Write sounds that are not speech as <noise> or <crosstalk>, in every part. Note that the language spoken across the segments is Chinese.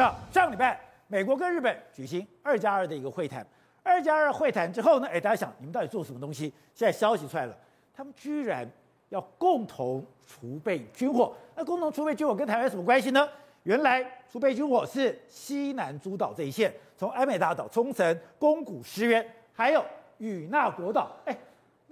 上上礼拜，美国跟日本举行二加二的一个会谈。二加二会谈之后呢，哎，大家想，你们到底做什么东西？现在消息出来了，他们居然要共同储备军火。那共同储备军火跟台湾有什么关系呢？原来储备军火是西南诸岛这一线，从安美大岛、冲绳、宫古、石垣，还有与那国岛，哎。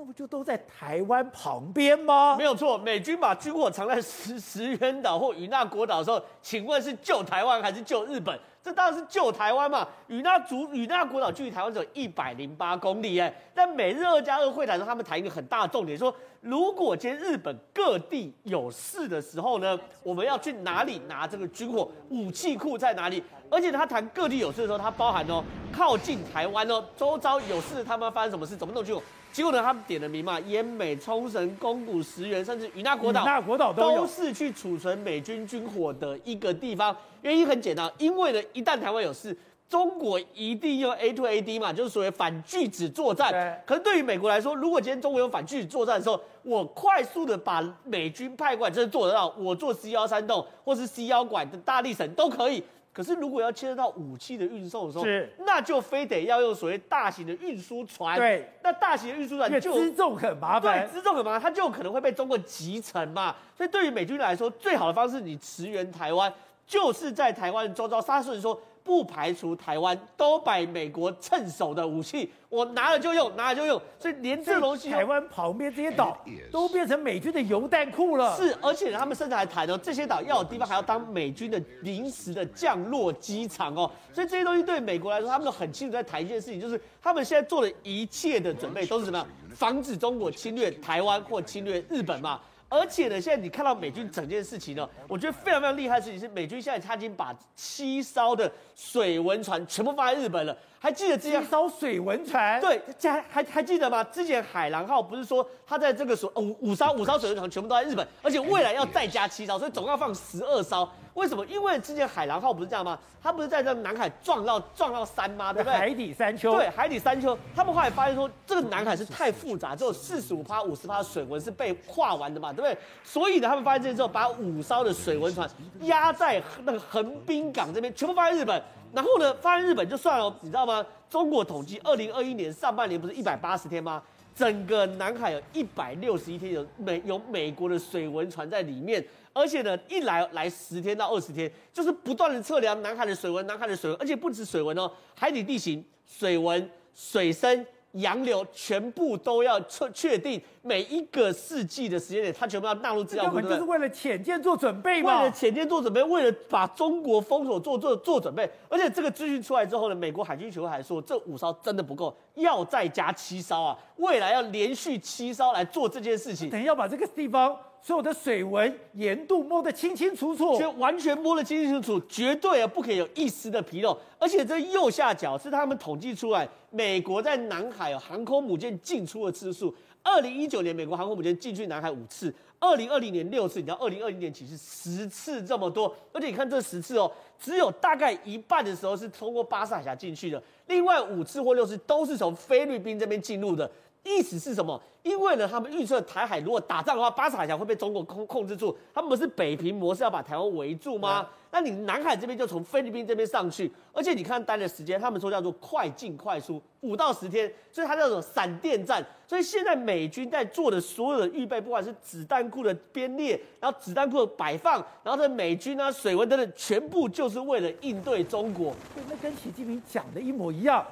那不就都在台湾旁边吗？没有错，美军把军火藏在石石垣岛或与那国岛的时候，请问是救台湾还是救日本？这当然是救台湾嘛。与那族与那国岛距离台湾只有一百零八公里哎。但美日二加二会谈中，他们谈一个很大的重点，说如果今天日本各地有事的时候呢，我们要去哪里拿这个军火？武器库在哪里？而且他谈各地有事的时候，他包含哦，靠近台湾哦，周遭有事，他们发生什么事？怎么弄军火？结果呢，他们点了名嘛，奄美、冲绳、宫古、石垣，甚至与那国岛，那国岛都，都是去储存美军军火的一个地方。原因很简单，因为呢，一旦台湾有事，中国一定用 A to A D 嘛，就是所谓反拒止作战。对可是对于美国来说，如果今天中国有反拒止作战的时候，我快速的把美军派过来，这是做得到。我做 C 幺三洞或是 C 幺管的大力神都可以。可是，如果要牵涉到武器的运送的时候，是那就非得要用所谓大型的运输船。对，那大型的运输船就辎重很麻烦，对，辎重很麻烦，它就可能会被中国集成嘛。所以，对于美军来说，最好的方式，你驰援台湾，就是在台湾周遭杀顺说。不排除台湾都摆美国趁手的武器，我拿了就用，拿了就用，所以连这东西，台湾旁边这些岛都变成美军的油弹库了。是，而且他们甚至还谈哦，这些岛要有地方还要当美军的临时的降落机场哦。所以这些东西对美国来说，他们都很清楚在谈一件事情，就是他们现在做的一切的准备都是什么样？防止中国侵略台湾或侵略日本嘛。而且呢，现在你看到美军整件事情呢，我觉得非常非常厉害的事情是，美军现在他已经把七艘的水文船全部放在日本了。还记得之前艘水文船？对，还还还记得吗？之前海狼号不是说他在这个所五五艘五艘水文船全部都在日本，而且未来要再加七艘，所以总共要放十二艘。为什么？因为之前海狼号不是这样吗？他不是在这南海撞到撞到山吗？对不对？海底山丘。对，海底山丘。他们后来发现说，这个南海是太复杂，只有四十五趴、五十趴的水文是被画完的嘛，对不对？所以呢，他们发现这之后，把五艘的水文船压在那个横滨港这边，全部放在日本。然后呢，放在日本就算了，你知道吗？中国统计，二零二一年上半年不是一百八十天吗？整个南海有一百六十一天有美有美国的水文船在里面，而且呢，一来来十天到二十天，就是不断的测量南海的水文，南海的水文，而且不止水文哦，海底地形、水文、水深。洋流全部都要确确定每一个世纪的时间点，它全部要纳入资料库，根本就是为了潜舰做准备嘛。为了潜舰做准备，为了把中国封锁做做做准备。而且这个资讯出来之后呢，美国海军学会还说，这五艘真的不够，要再加七艘啊！未来要连续七艘来做这件事情，等于要把这个地方。所有的水文盐度摸得清清楚楚，就完全摸得清清楚楚，绝对啊不可以有一丝的纰漏。而且这右下角是他们统计出来，美国在南海有航空母舰进出的次数。二零一九年，美国航空母舰进去南海五次；二零二零年六次，你知道二零二零年其实十次这么多。而且你看这十次哦，只有大概一半的时候是通过巴士海峡进去的，另外五次或六次都是从菲律宾这边进入的。意思是什么？因为呢，他们预测台海如果打仗的话，巴士海峡会被中国控控制住。他们不是北平模式要把台湾围住吗？嗯、那你南海这边就从菲律宾这边上去，而且你看待的时间，他们说叫做快进快出，五到十天，所以它叫做闪电战。所以现在美军在做的所有的预备，不管是子弹库的编列，然后子弹库的摆放，然后这美军啊、水文等等，全部就是为了应对中国。对，那跟习近平讲的一模一样，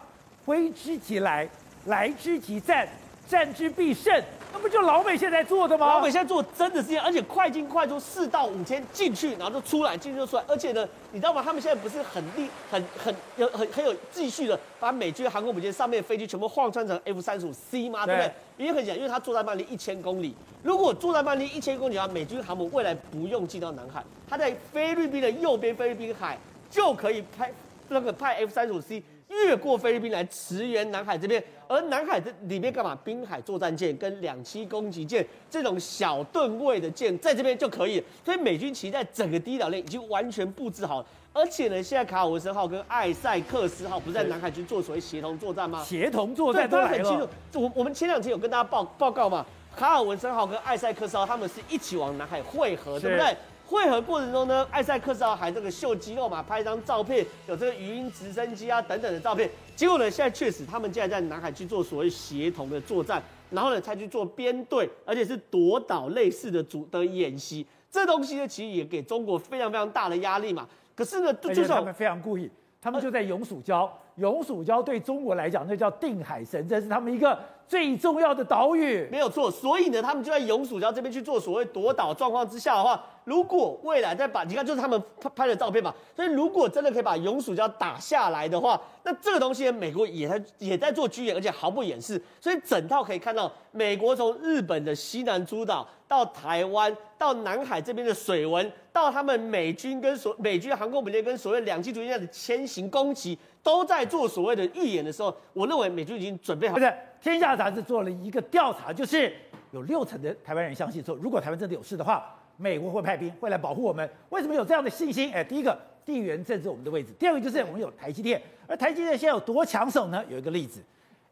挥之即来，来之即战。战之必胜，那不就老美现在做的吗？老美现在做真的是这样，而且快进快出，四到五天进去，然后就出来，进去就出来。而且呢，你知道吗？他们现在不是很厉、很很有、很很有继续的把美军航空母舰上面的飞机全部换穿成 F 三十五 C 吗？对不对？原因很简单，因为它作战半径一千公里。如果作战半径一千公里的话，美军航母未来不用进到南海，它在菲律宾的右边菲律宾海就可以派那个派 F 三十五 C。越过菲律宾来驰援南海这边，而南海这里面干嘛？滨海作战舰跟两栖攻击舰这种小吨位的舰在这边就可以。所以美军其实在整个第一岛链已经完全布置好了。而且呢，现在卡尔文森号跟艾塞克斯号不是在南海军做所谓协同作战吗？协同作战都很清楚。我我们前两天有跟大家报报告嘛，卡尔文森号跟艾塞克斯号他们是一起往南海汇合，对不对？会合过程中呢，艾塞克斯号还这个秀肌肉嘛，拍一张照片，有这个鱼鹰直升机啊等等的照片。结果呢，现在确实他们竟然在南海去做所谓协同的作战，然后呢才去做编队，而且是夺岛类似的组的演习。这东西呢，其实也给中国非常非常大的压力嘛。可是呢，就是他们非常故意，他们就在永暑礁。永暑礁对中国来讲，那叫定海神针，是他们一个最重要的岛屿。没有错，所以呢，他们就在永暑礁这边去做所谓夺岛状况之下的话，如果未来再把你看，就是他们拍拍的照片嘛。所以如果真的可以把永暑礁打下来的话，那这个东西，美国也在也在做军演，而且毫不掩饰。所以整套可以看到，美国从日本的西南诸岛到台湾，到南海这边的水文，到他们美军跟所美军航空母舰跟所谓两栖突击舰的前行攻击。都在做所谓的预演的时候，我认为美军已经准备好。不是，《天下杂志》做了一个调查，就是有六成的台湾人相信说，如果台湾真的有事的话，美国会派兵会来保护我们。为什么有这样的信心？哎，第一个，地缘政治我们的位置；第二个，就是我们有台积电。而台积电现在有多抢手呢？有一个例子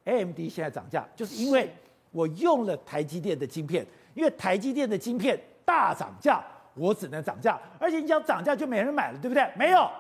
，AMD 现在涨价，就是因为我用了台积电的晶片，因为台积电的晶片大涨价，我只能涨价。而且你讲涨价就没人买了，对不对？没有。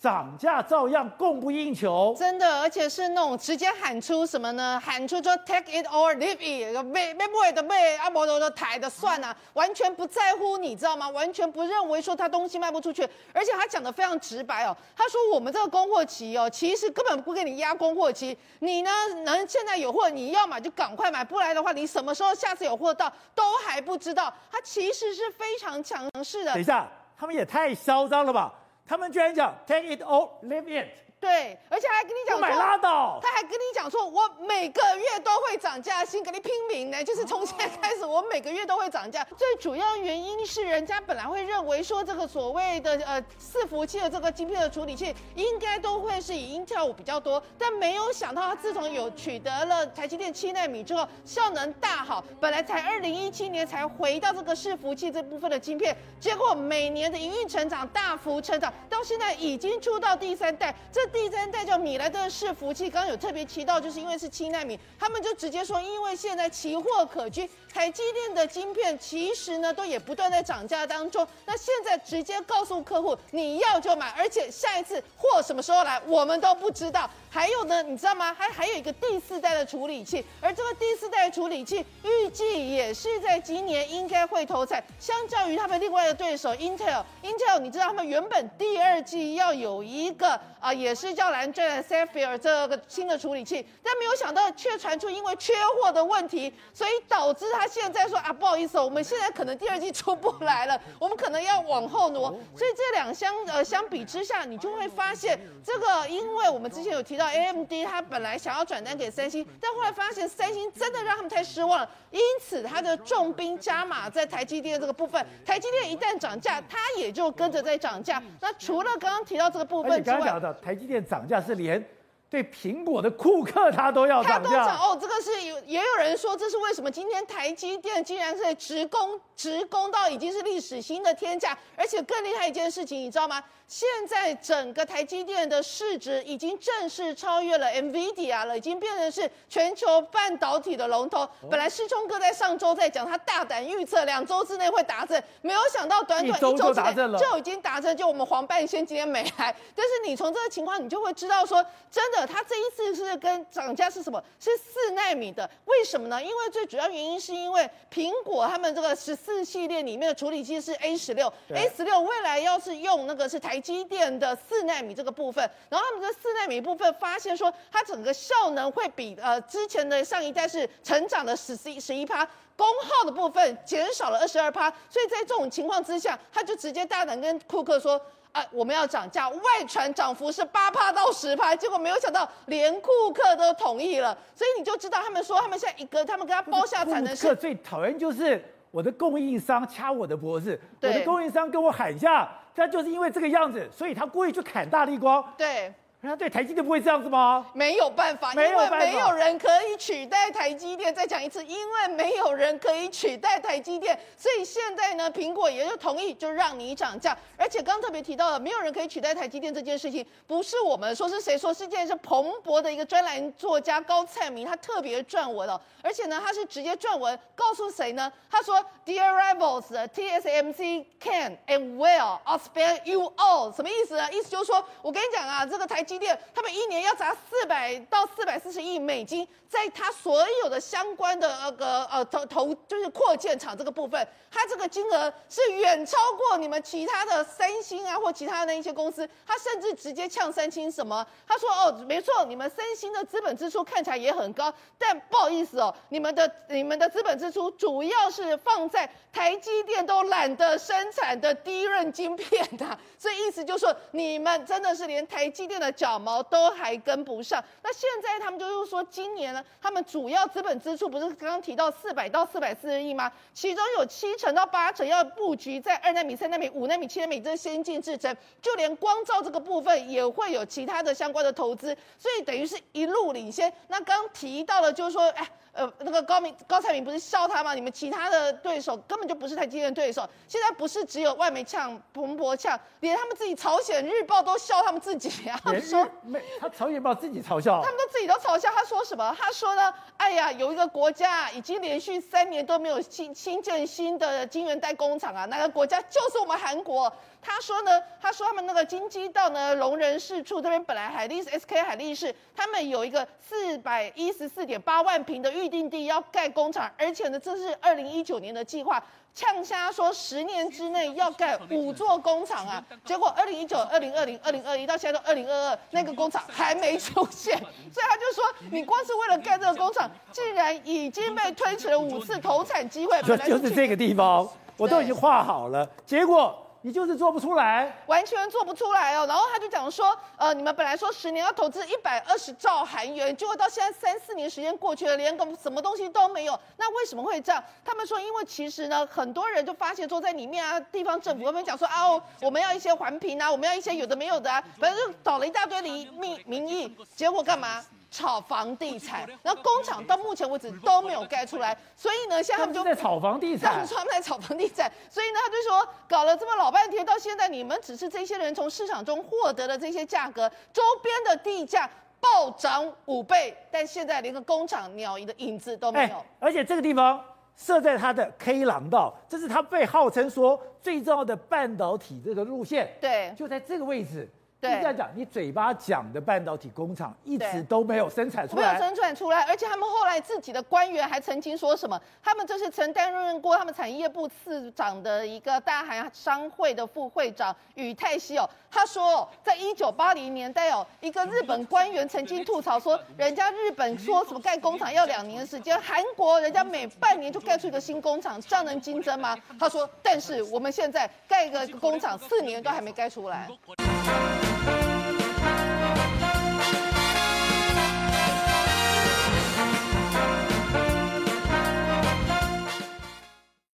涨价照样供不应求，真的，而且是那种直接喊出什么呢？喊出说 take it or leave it，卖卖不的卖，阿摩罗的抬的算啊，完全不在乎，你知道吗？完全不认为说他东西卖不出去，而且他讲的非常直白哦，他说我们这个供货期哦，其实根本不给你压供货期，你呢能现在有货，你要买就赶快买，不来的话，你什么时候下次有货到都还不知道，他其实是非常强势的。等一下，他们也太嚣张了吧？他们居然讲 take it or leave it。 对，而且还跟你讲说，买拉倒。他还跟你讲说，我每个月都会涨价，先跟你拼命呢，就是从现在开始，我每个月都会涨价。最主要原因是，人家本来会认为说，这个所谓的呃伺服器的这个晶片的处理器，应该都会是以 Intel 比较多，但没有想到，他自从有取得了台积电七纳米之后，效能大好，本来才二零一七年才回到这个伺服器这部分的晶片，结果每年的营运成长大幅成长，到现在已经出到第三代，这。第三代叫米莱德伺服器，刚刚有特别提到，就是因为是七纳米，他们就直接说，因为现在奇货可居，台积电的晶片其实呢都也不断在涨价当中。那现在直接告诉客户，你要就买，而且下一次货什么时候来，我们都不知道。还有呢，你知道吗？还还有一个第四代的处理器，而这个第四代处理器预计也是在今年应该会投产。相较于他们另外的对手 Intel，Intel 你知道他们原本第二季要有一个啊、也是叫蓝钻 Sapphire 这个新的处理器，但没有想到却传出因为缺货的问题，所以导致他现在说啊，不好意思，我们现在可能第二季出不来了，我们可能要往后挪。<laughs> 所以这两相呃相比之下，你就会发现这个，因为我们之前有提。到 AMD，他本来想要转单给三星，但后来发现三星真的让他们太失望了，因此他的重兵加码在台积电这个部分。台积电一旦涨价，它也就跟着在涨价。那除了刚刚提到这个部分之外，台积电涨价是连对苹果的库克他都要涨价。他都涨哦，这个是有也有人说这是为什么？今天台积电竟然是直攻直攻到已经是历史新的天价，而且更厉害一件事情，你知道吗？现在整个台积电的市值已经正式超越了 NVIDIA 了，已经变成是全球半导体的龙头。本来师聪哥在上周在讲，他大胆预测两周之内会达阵，没有想到短短一周之内就已经达阵。就我们黄半仙今天没来，但是你从这个情况，你就会知道说，真的，他这一次是跟涨价是什么？是四纳米的。为什么呢？因为最主要原因是因为苹果他们这个十四系列里面的处理器是 A 十六，A 十六未来要是用那个是台。台积电的四奈米这个部分，然后他们这四奈米部分发现说，它整个效能会比呃之前的上一代是成长了十一十一趴，功耗的部分减少了二十二趴，所以在这种情况之下，他就直接大胆跟库克说，啊，我们要涨价，外传涨幅是八趴到十趴，结果没有想到连库克都同意了，所以你就知道他们说他们现在一个，他们跟他包下产能是。库克最讨厌就是我的供应商掐我的脖子，我的供应商跟我喊价。他就是因为这个样子，所以他故意去砍大力光。对，那对台积电不会这样子吗？没有办法，因为没有人可以取代台积电。再讲一次，因为没有人可以取代台积电，所以现在呢，苹果也就同意就让你涨价。而且刚特别提到了，没有人可以取代台积电这件事情，不是我们说，是谁说？是这件是彭博的一个专栏作家高灿明他特别撰文哦，而且呢，他是直接撰文告诉谁呢？他说：“Dear rivals, TSMC can and will outspend you all。”什么意思呢？意思就是说我跟你讲啊，这个台。机电他们一年要砸四百到四百四十亿美金，在他所有的相关的那个呃投投就是扩建厂这个部分，他这个金额是远超过你们其他的三星啊或其他的一些公司，他甚至直接呛三星什么？他说哦，没错，你们三星的资本支出看起来也很高，但不好意思哦，你们的你们的资本支出主要是放在台积电都懒得生产的低润晶片的，所以意思就是说你们真的是连台积电的。小毛都还跟不上，那现在他们就是说，今年呢，他们主要资本支出不是刚刚提到四百到四百四十亿吗？其中有七成到八成要布局在二纳米、三纳米、五纳米、七纳米这些先进制程，就连光照这个部分也会有其他的相关的投资，所以等于是一路领先。那刚提到了就是说，哎。呃，那个高明高彩明不是笑他吗？你们其他的对手根本就不是台积电的对手。现在不是只有外媒呛彭博呛，连他们自己朝鲜日报都笑他们自己啊。他们 <laughs> 说没，他朝鲜日报自己嘲笑，他们都自己都嘲笑。他说什么？他说呢？哎呀，有一个国家已经连续三年都没有新新建新的晶圆代工厂啊，那个国家就是我们韩国。他说呢，他说他们那个京畿道呢，龙仁市处这边本来海力士 SK 海力士，他们有一个四百一十四点八万平的预定地要盖工厂，而且呢，这是二零一九年的计划，呛虾说十年之内要盖五座工厂啊，结果二零一九、二零二零、二零二一到现在都二零二二，那个工厂还没出现，<laughs> 所以他就说，你光是为了盖这个工厂，竟然已经被推迟了五次投产机会。就就是这个地方，我都已经画好了，结果。你就是做不出来，完全做不出来哦。然后他就讲说，呃，你们本来说十年要投资一百二十兆韩元，结果到现在三四年时间过去了，连个什么东西都没有。那为什么会这样？他们说，因为其实呢，很多人就发现说，在里面啊，地方政府那边讲说啊，我们要一些环评啊，我们要一些有的没有的啊，反正就找了一大堆民民民意，结果干嘛？炒房地产，然后工厂到目前为止都没有盖出来，所以呢，现在他们就在炒房地产。他们说他们在炒房地产，所以呢，他就说搞了这么老半天，到现在你们只是这些人从市场中获得的这些价格，周边的地价暴涨五倍，但现在连个工厂鸟的影子都没有。而且这个地方设在它的 K 廊道，这是它被号称说最重要的半导体这个路线，对，就在这个位置。对，你这样讲，你嘴巴讲的半导体工厂一直都没有生产出来，没有生产出来，而且他们后来自己的官员还曾经说什么？他们这是曾担任过他们产业部次长的一个大韩商会的副会长宇泰熙哦，他说，在一九八零年代哦，一个日本官员曾经吐槽说，<laughs> 人家日本说什么盖工厂要两年的时间，韩国人家每半年就盖出一个新工厂，这样能竞争吗？他说，但是我们现在盖一个工厂四年都还没盖出来。